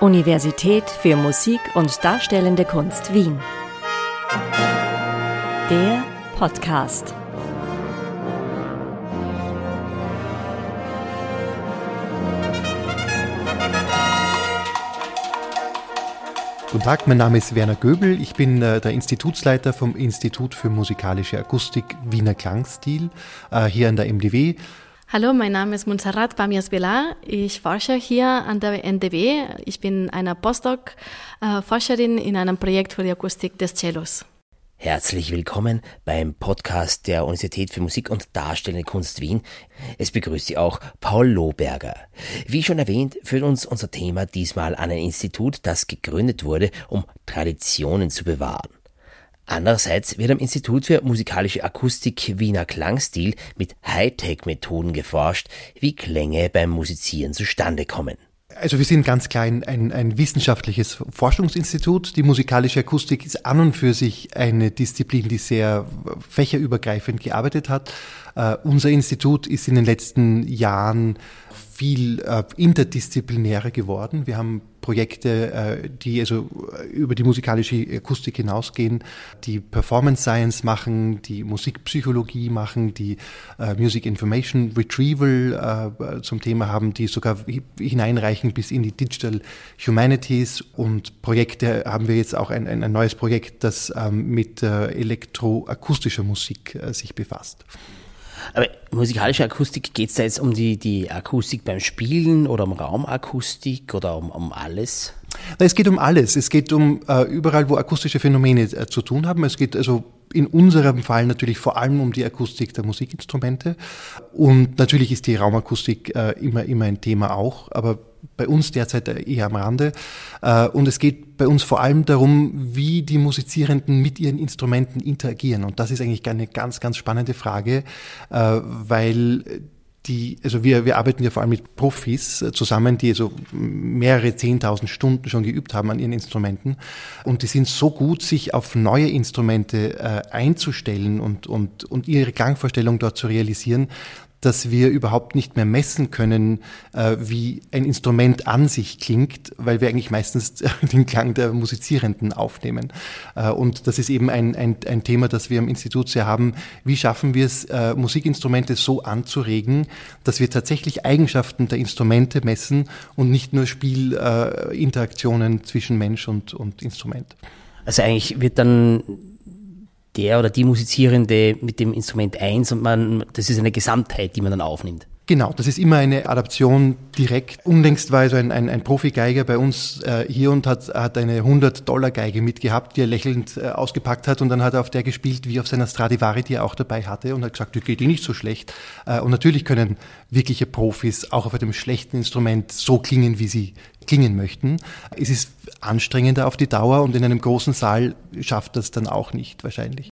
Universität für Musik und Darstellende Kunst Wien. Der Podcast. Guten Tag, mein Name ist Werner Göbel. Ich bin äh, der Institutsleiter vom Institut für musikalische Akustik Wiener Klangstil äh, hier an der MDW. Hallo, mein Name ist Montserrat Bamias Belar. Ich forsche hier an der NDW. Ich bin eine Postdoc-Forscherin in einem Projekt für die Akustik des Cellos. Herzlich willkommen beim Podcast der Universität für Musik und Darstellende Kunst Wien. Es begrüßt Sie auch Paul Lohberger. Wie schon erwähnt, führt uns unser Thema diesmal an ein Institut, das gegründet wurde, um Traditionen zu bewahren. Andererseits wird am Institut für musikalische Akustik Wiener Klangstil mit Hightech-Methoden geforscht, wie Klänge beim Musizieren zustande kommen. Also wir sind ganz klein ein, ein wissenschaftliches Forschungsinstitut. Die musikalische Akustik ist an und für sich eine Disziplin, die sehr fächerübergreifend gearbeitet hat. Uh, unser Institut ist in den letzten Jahren viel uh, interdisziplinärer geworden. Wir haben Projekte, äh, die also über die musikalische Akustik hinausgehen, die Performance Science machen, die Musikpsychologie machen, die äh, Music Information Retrieval äh, zum Thema haben, die sogar hineinreichen bis in die Digital Humanities und Projekte haben wir jetzt auch ein, ein neues Projekt, das ähm, mit elektroakustischer Musik sich befasst. Aber musikalische Akustik, geht es da jetzt um die, die Akustik beim Spielen oder um Raumakustik oder um, um alles? Es geht um alles. Es geht um äh, überall, wo akustische Phänomene äh, zu tun haben. Es geht also in unserem Fall natürlich vor allem um die Akustik der Musikinstrumente. Und natürlich ist die Raumakustik äh, immer, immer ein Thema auch, aber bei uns derzeit eher am Rande. Äh, und es geht bei uns vor allem darum, wie die Musizierenden mit ihren Instrumenten interagieren. Und das ist eigentlich eine ganz, ganz spannende Frage, äh, weil die, also wir, wir arbeiten ja vor allem mit Profis äh, zusammen, die also mehrere zehntausend Stunden schon geübt haben an ihren Instrumenten. Und die sind so gut, sich auf neue Instrumente äh, einzustellen und, und, und ihre Klangvorstellung dort zu realisieren, dass wir überhaupt nicht mehr messen können, äh, wie ein Instrument an sich klingt, weil wir eigentlich meistens den Klang der Musizierenden aufnehmen. Äh, und das ist eben ein, ein, ein Thema, das wir im Institut sehr haben. Wie schaffen wir es, äh, Musikinstrumente so anzuregen, dass wir tatsächlich Eigenschaften der Instrumente messen und nicht nur Spielinteraktionen zwischen Mensch und, und Instrument? Also eigentlich wird dann der oder die Musizierende mit dem Instrument eins und man, das ist eine Gesamtheit, die man dann aufnimmt. Genau, das ist immer eine Adaption direkt. Unlängst war also ein, ein, ein Profigeiger bei uns äh, hier und hat, hat eine 100-Dollar-Geige mitgehabt, die er lächelnd äh, ausgepackt hat und dann hat er auf der gespielt, wie auf seiner Stradivari, die er auch dabei hatte und hat gesagt, die geht die nicht so schlecht. Äh, und natürlich können wirkliche Profis auch auf einem schlechten Instrument so klingen, wie sie klingen möchten. Es ist anstrengender auf die Dauer und in einem großen Saal schafft das dann auch nicht wahrscheinlich.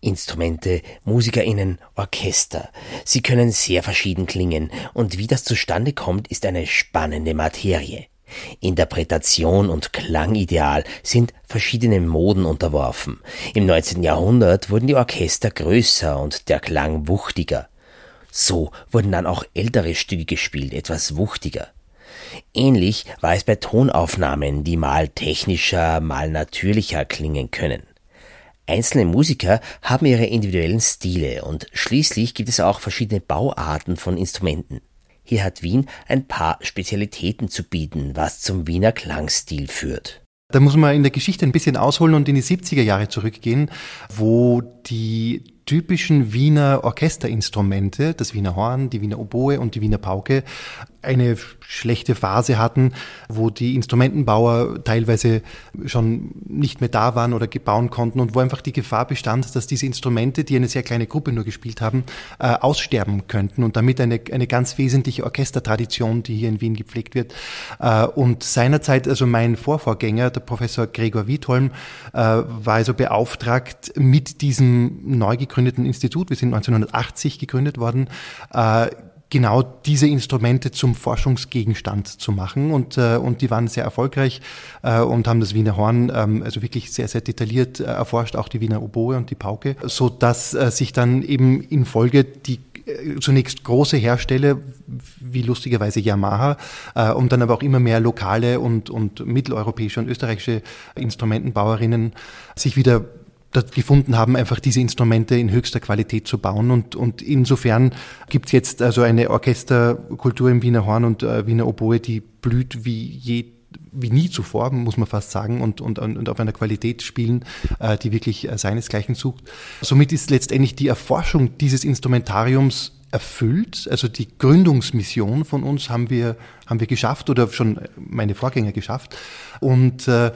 Instrumente, MusikerInnen, Orchester. Sie können sehr verschieden klingen und wie das zustande kommt, ist eine spannende Materie. Interpretation und Klangideal sind verschiedenen Moden unterworfen. Im 19. Jahrhundert wurden die Orchester größer und der Klang wuchtiger. So wurden dann auch ältere Stücke gespielt, etwas wuchtiger. Ähnlich war es bei Tonaufnahmen, die mal technischer, mal natürlicher klingen können. Einzelne Musiker haben ihre individuellen Stile und schließlich gibt es auch verschiedene Bauarten von Instrumenten. Hier hat Wien ein paar Spezialitäten zu bieten, was zum Wiener Klangstil führt. Da muss man in der Geschichte ein bisschen ausholen und in die 70er Jahre zurückgehen, wo die typischen Wiener Orchesterinstrumente, das Wiener Horn, die Wiener Oboe und die Wiener Pauke, eine schlechte Phase hatten, wo die Instrumentenbauer teilweise schon nicht mehr da waren oder bauen konnten und wo einfach die Gefahr bestand, dass diese Instrumente, die eine sehr kleine Gruppe nur gespielt haben, äh, aussterben könnten und damit eine, eine ganz wesentliche Orchestertradition, die hier in Wien gepflegt wird. Äh, und seinerzeit, also mein Vorvorgänger, der Professor Gregor Wietholm, äh, war also beauftragt, mit diesem neu gegründeten Institut, wir sind 1980 gegründet worden, genau diese Instrumente zum Forschungsgegenstand zu machen. Und, äh, und die waren sehr erfolgreich äh, und haben das Wiener Horn ähm, also wirklich sehr, sehr detailliert äh, erforscht, auch die Wiener Oboe und die Pauke, so dass äh, sich dann eben in Folge die äh, zunächst große Hersteller, wie lustigerweise Yamaha, äh, und dann aber auch immer mehr lokale und, und mitteleuropäische und österreichische Instrumentenbauerinnen sich wieder gefunden haben, einfach diese Instrumente in höchster Qualität zu bauen. Und, und insofern gibt's jetzt also eine Orchesterkultur im Wiener Horn und äh, Wiener Oboe, die blüht wie je wie nie zuvor, muss man fast sagen, und, und, und auf einer Qualität spielen, äh, die wirklich äh, seinesgleichen sucht. Somit ist letztendlich die Erforschung dieses Instrumentariums erfüllt. Also die Gründungsmission von uns haben wir, haben wir geschafft oder schon meine Vorgänger geschafft. Und äh,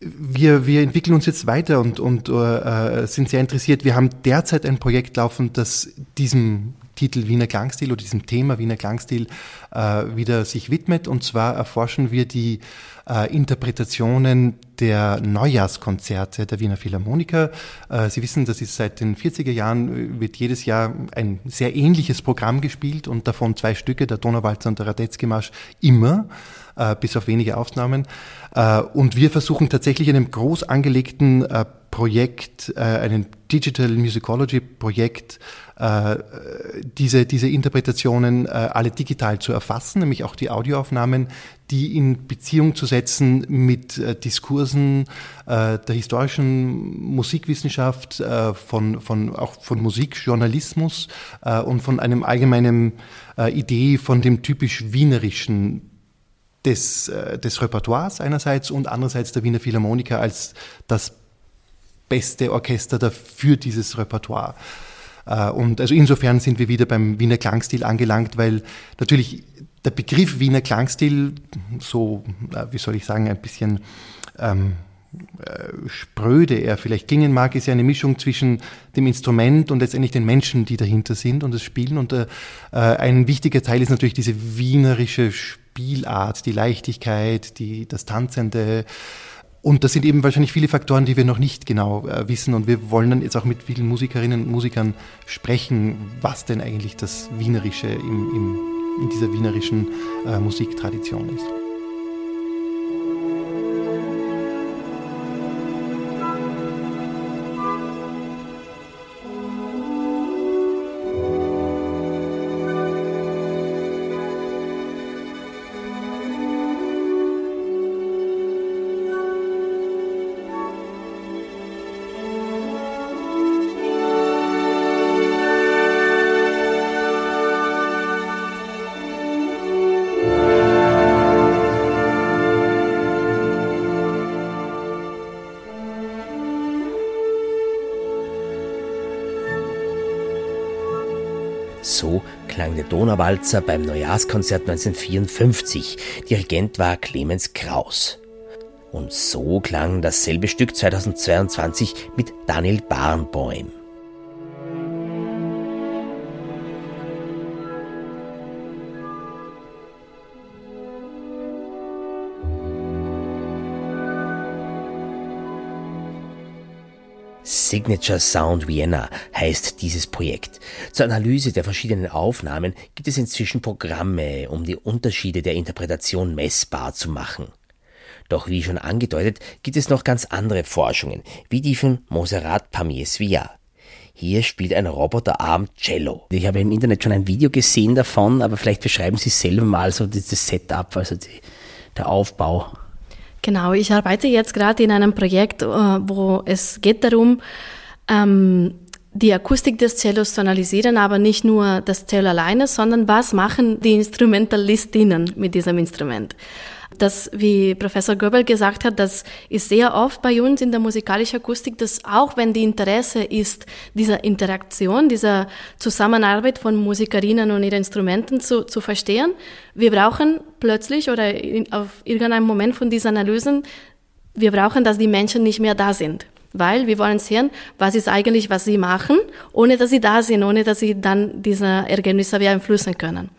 wir, wir entwickeln uns jetzt weiter und, und äh, sind sehr interessiert. Wir haben derzeit ein Projekt laufen, das diesem Titel Wiener Klangstil oder diesem Thema Wiener Klangstil äh, wieder sich widmet. Und zwar erforschen wir die äh, Interpretationen der Neujahrskonzerte der Wiener Philharmoniker. Äh, Sie wissen, das ist seit den 40er Jahren, wird jedes Jahr ein sehr ähnliches Programm gespielt und davon zwei Stücke, der Donauwalzer und der Radetzky-Marsch, immer äh, bis auf wenige Ausnahmen. Äh, und wir versuchen tatsächlich in einem groß angelegten äh, Projekt, äh, einem Digital Musicology Projekt, äh, diese, diese Interpretationen äh, alle digital zu erfassen, nämlich auch die Audioaufnahmen, die in Beziehung zu setzen mit Diskursen der historischen Musikwissenschaft, von, von, auch von Musikjournalismus und von einem allgemeinen Idee von dem typisch wienerischen des, äh, des Repertoires einerseits und andererseits der Wiener Philharmoniker als das beste Orchester dafür dieses Repertoire. Äh, und also insofern sind wir wieder beim Wiener Klangstil angelangt, weil natürlich der Begriff Wiener Klangstil so, äh, wie soll ich sagen, ein bisschen ähm, äh, spröde er vielleicht klingen mag, ist ja eine Mischung zwischen dem Instrument und letztendlich den Menschen, die dahinter sind und das Spielen. Und äh, ein wichtiger Teil ist natürlich diese wienerische Spielart, die Leichtigkeit, die, das Tanzende, und das sind eben wahrscheinlich viele Faktoren, die wir noch nicht genau äh, wissen. Und wir wollen dann jetzt auch mit vielen Musikerinnen und Musikern sprechen, was denn eigentlich das Wienerische im, im, in dieser wienerischen äh, Musiktradition ist. So klang der Donauwalzer beim Neujahrskonzert 1954. Dirigent war Clemens Kraus. Und so klang dasselbe Stück 2022 mit Daniel Barnbäum. Signature Sound Vienna heißt dieses Projekt. Zur Analyse der verschiedenen Aufnahmen gibt es inzwischen Programme, um die Unterschiede der Interpretation messbar zu machen. Doch wie schon angedeutet, gibt es noch ganz andere Forschungen, wie die von Monserrat Pamiers-Villa. Hier spielt ein Roboterarm Cello. Ich habe im Internet schon ein Video gesehen davon, aber vielleicht beschreiben Sie selber mal so das Setup, also die, der Aufbau. Genau, ich arbeite jetzt gerade in einem Projekt, äh, wo es geht darum, ähm, die Akustik des Cellos zu analysieren, aber nicht nur das Cello alleine, sondern was machen die Instrumentalistinnen mit diesem Instrument das, wie Professor Göbel gesagt hat, das ist sehr oft bei uns in der musikalischen Akustik, dass auch wenn die Interesse ist, dieser Interaktion, dieser Zusammenarbeit von Musikerinnen und ihren Instrumenten zu, zu verstehen, wir brauchen plötzlich oder in, auf irgendeinem Moment von diesen Analysen, wir brauchen, dass die Menschen nicht mehr da sind weil wir wollen sehen, was ist eigentlich, was sie machen, ohne dass sie da sind, ohne dass sie dann diese Ergebnisse beeinflussen können.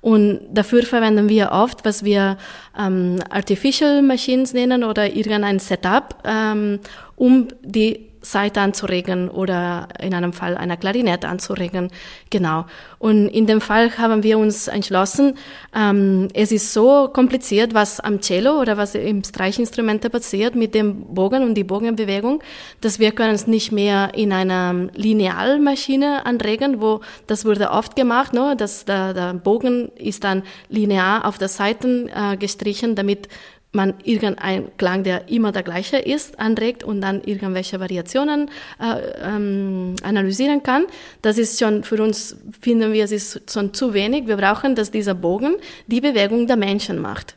Und dafür verwenden wir oft, was wir ähm, Artificial Machines nennen oder irgendein Setup, ähm, um die Seite anzuregen oder in einem Fall einer Klarinette anzuregen. Genau. Und in dem Fall haben wir uns entschlossen, ähm, es ist so kompliziert, was am Cello oder was im Streichinstrumente passiert mit dem Bogen und die Bogenbewegung, dass wir können es nicht mehr in einer Linealmaschine anregen, wo das wurde oft gemacht, no? dass der, der Bogen ist dann linear auf der Seite äh, gestrichen, damit man irgendeinen Klang, der immer der gleiche ist, anregt und dann irgendwelche Variationen äh, ähm, analysieren kann. Das ist schon für uns, finden wir, es ist schon zu wenig. Wir brauchen, dass dieser Bogen die Bewegung der Menschen macht.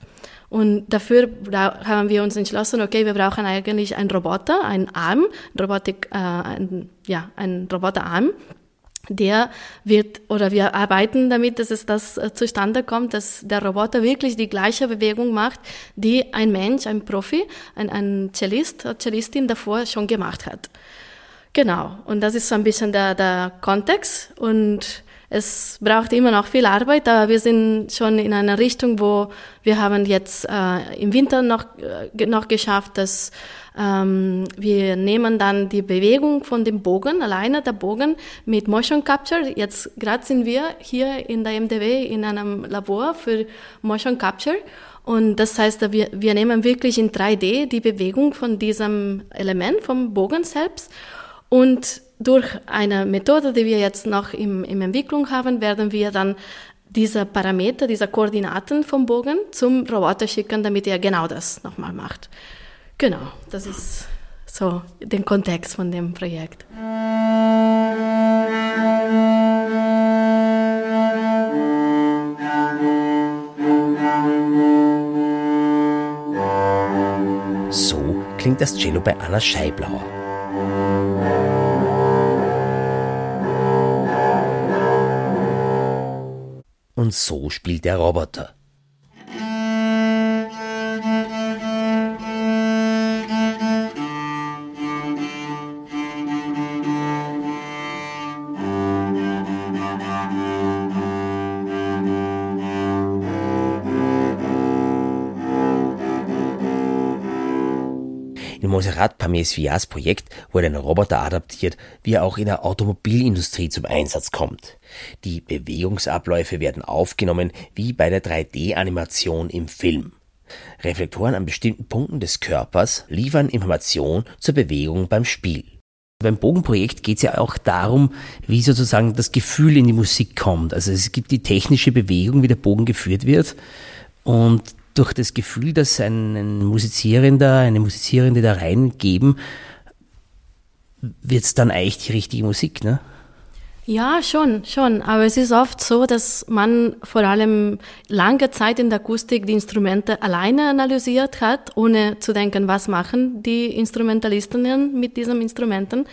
Und dafür haben wir uns entschlossen, okay, wir brauchen eigentlich einen Roboter, einen Arm, Robotik, äh, ein, ja, einen Roboterarm, der wird, oder wir arbeiten damit, dass es das äh, zustande kommt, dass der Roboter wirklich die gleiche Bewegung macht, die ein Mensch, ein Profi, ein, ein Cellist, eine Cellistin davor schon gemacht hat. Genau. Und das ist so ein bisschen der, der Kontext. Und es braucht immer noch viel Arbeit, aber wir sind schon in einer Richtung, wo wir haben jetzt äh, im Winter noch, äh, noch geschafft, dass ähm, wir nehmen dann die Bewegung von dem Bogen, alleine der Bogen mit Motion Capture. Jetzt gerade sind wir hier in der MDW in einem Labor für Motion Capture. Und das heißt, wir, wir nehmen wirklich in 3D die Bewegung von diesem Element, vom Bogen selbst und durch eine Methode, die wir jetzt noch im, im Entwicklung haben, werden wir dann diese Parameter, diese Koordinaten vom Bogen zum Roboter schicken, damit er genau das nochmal macht. Genau, das ist so der Kontext von dem Projekt. So klingt das Cello bei Anna Scheiblauer. Und so spielt der Roboter. Monserrat Pamies Vias Projekt wurde ein Roboter adaptiert, wie er auch in der Automobilindustrie zum Einsatz kommt. Die Bewegungsabläufe werden aufgenommen wie bei der 3D-Animation im Film. Reflektoren an bestimmten Punkten des Körpers liefern Information zur Bewegung beim Spiel. Beim Bogenprojekt geht es ja auch darum, wie sozusagen das Gefühl in die Musik kommt. Also es gibt die technische Bewegung, wie der Bogen geführt wird. Und durch das Gefühl, das ein, Musizierender, eine Musizierende da reingeben, wird es dann eigentlich die richtige Musik, ne? Ja, schon, schon. Aber es ist oft so, dass man vor allem lange Zeit in der Akustik die Instrumente alleine analysiert hat, ohne zu denken, was machen die Instrumentalistinnen mit diesen Instrumenten.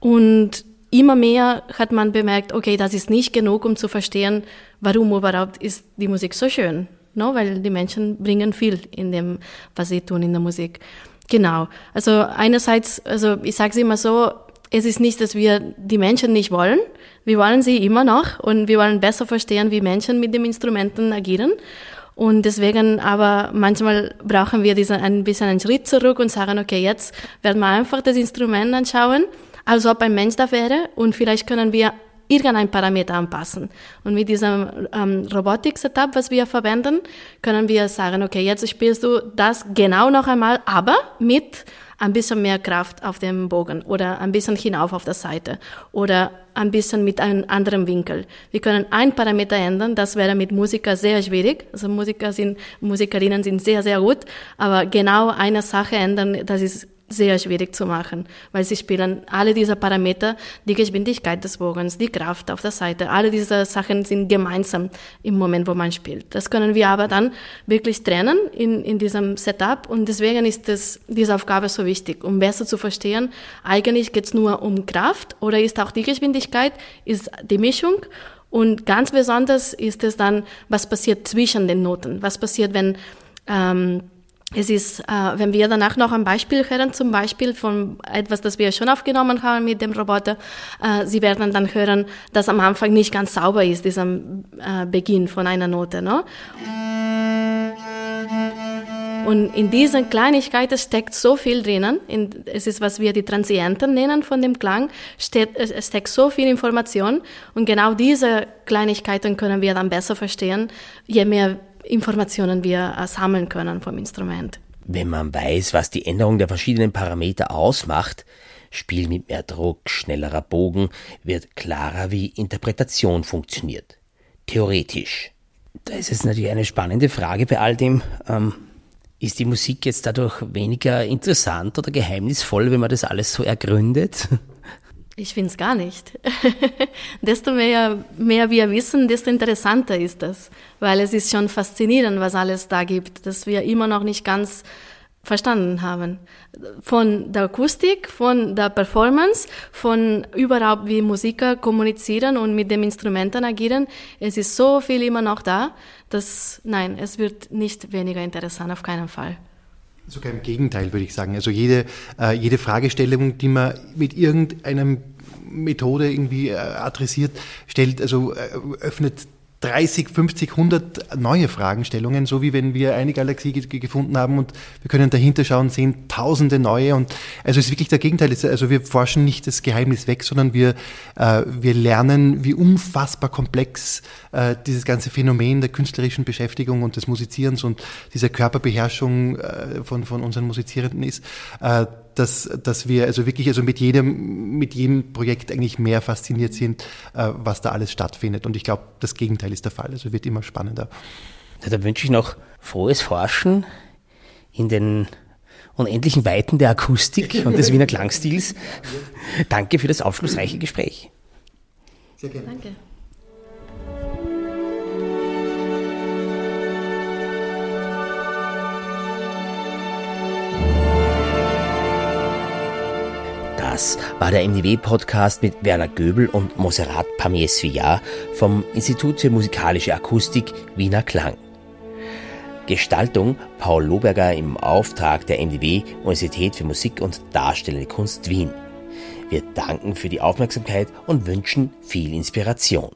Und immer mehr hat man bemerkt, okay, das ist nicht genug, um zu verstehen, warum überhaupt ist die Musik so schön no? weil die Menschen bringen viel in dem, was sie tun in der Musik. Genau. Also einerseits, also ich sage es immer so, es ist nicht, dass wir die Menschen nicht wollen. Wir wollen sie immer noch und wir wollen besser verstehen, wie Menschen mit den Instrumenten agieren. Und deswegen aber manchmal brauchen wir diesen, ein bisschen einen Schritt zurück und sagen, okay, jetzt werden wir einfach das Instrument anschauen, als ob ein Mensch da wäre und vielleicht können wir irgendein Parameter anpassen. Und mit diesem ähm, Robotik-Setup, was wir verwenden, können wir sagen, okay, jetzt spielst du das genau noch einmal, aber mit ein bisschen mehr Kraft auf dem Bogen oder ein bisschen hinauf auf der Seite oder ein bisschen mit einem anderen Winkel. Wir können ein Parameter ändern, das wäre mit Musiker sehr schwierig. Also Musiker sind, Musikerinnen sind sehr, sehr gut, aber genau eine Sache ändern, das ist sehr schwierig zu machen, weil sie spielen alle diese Parameter, die Geschwindigkeit des Bogens, die Kraft auf der Seite, alle diese Sachen sind gemeinsam im Moment, wo man spielt. Das können wir aber dann wirklich trennen in, in diesem Setup und deswegen ist das, diese Aufgabe so wichtig, um besser zu verstehen, eigentlich geht es nur um Kraft oder ist auch die Geschwindigkeit, ist die Mischung und ganz besonders ist es dann, was passiert zwischen den Noten, was passiert, wenn ähm, es ist, äh, wenn wir danach noch ein Beispiel hören, zum Beispiel von etwas, das wir schon aufgenommen haben mit dem Roboter, äh, Sie werden dann hören, dass am Anfang nicht ganz sauber ist, dieser äh, Beginn von einer Note. Ne? Und in diesen Kleinigkeiten steckt so viel drinnen. In, es ist, was wir die Transienten nennen von dem Klang. Steht, es steckt so viel Information. Und genau diese Kleinigkeiten können wir dann besser verstehen, je mehr Informationen wir äh, sammeln können vom Instrument. Wenn man weiß, was die Änderung der verschiedenen Parameter ausmacht, Spiel mit mehr Druck, schnellerer Bogen, wird klarer, wie Interpretation funktioniert. Theoretisch. Da ist es natürlich eine spannende Frage bei all dem. Ähm, ist die Musik jetzt dadurch weniger interessant oder geheimnisvoll, wenn man das alles so ergründet? Ich finde es gar nicht. desto mehr, mehr wir wissen, desto interessanter ist das, weil es ist schon faszinierend, was alles da gibt, dass wir immer noch nicht ganz verstanden haben. Von der Akustik, von der Performance, von überhaupt wie Musiker kommunizieren und mit den Instrumenten agieren. Es ist so viel immer noch da, dass nein, es wird nicht weniger interessant, auf keinen Fall. Sogar im Gegenteil, würde ich sagen. Also jede, äh, jede Fragestellung, die man mit irgendeinem Methode irgendwie äh, adressiert, stellt, also äh, öffnet 30, 50, 100 neue Fragestellungen, so wie wenn wir eine Galaxie gefunden haben und wir können dahinter schauen, sehen tausende neue und also es ist wirklich der Gegenteil. Also wir forschen nicht das Geheimnis weg, sondern wir, äh, wir lernen, wie unfassbar komplex äh, dieses ganze Phänomen der künstlerischen Beschäftigung und des Musizierens und dieser Körperbeherrschung äh, von, von unseren Musizierenden ist. Äh, dass, dass wir also wirklich also mit jedem, mit jedem Projekt eigentlich mehr fasziniert sind, äh, was da alles stattfindet. Und ich glaube, das Gegenteil ist der Fall. Also wird immer spannender. Ja, da wünsche ich noch frohes Forschen in den unendlichen Weiten der Akustik und des Wiener Klangstils. Danke für das aufschlussreiche Gespräch. Sehr gerne. Danke. Das war der MDW-Podcast mit Werner Göbel und Moserat Pamies-Villar vom Institut für musikalische Akustik Wiener Klang. Gestaltung Paul Loberger im Auftrag der MDW Universität für Musik und Darstellende Kunst Wien. Wir danken für die Aufmerksamkeit und wünschen viel Inspiration.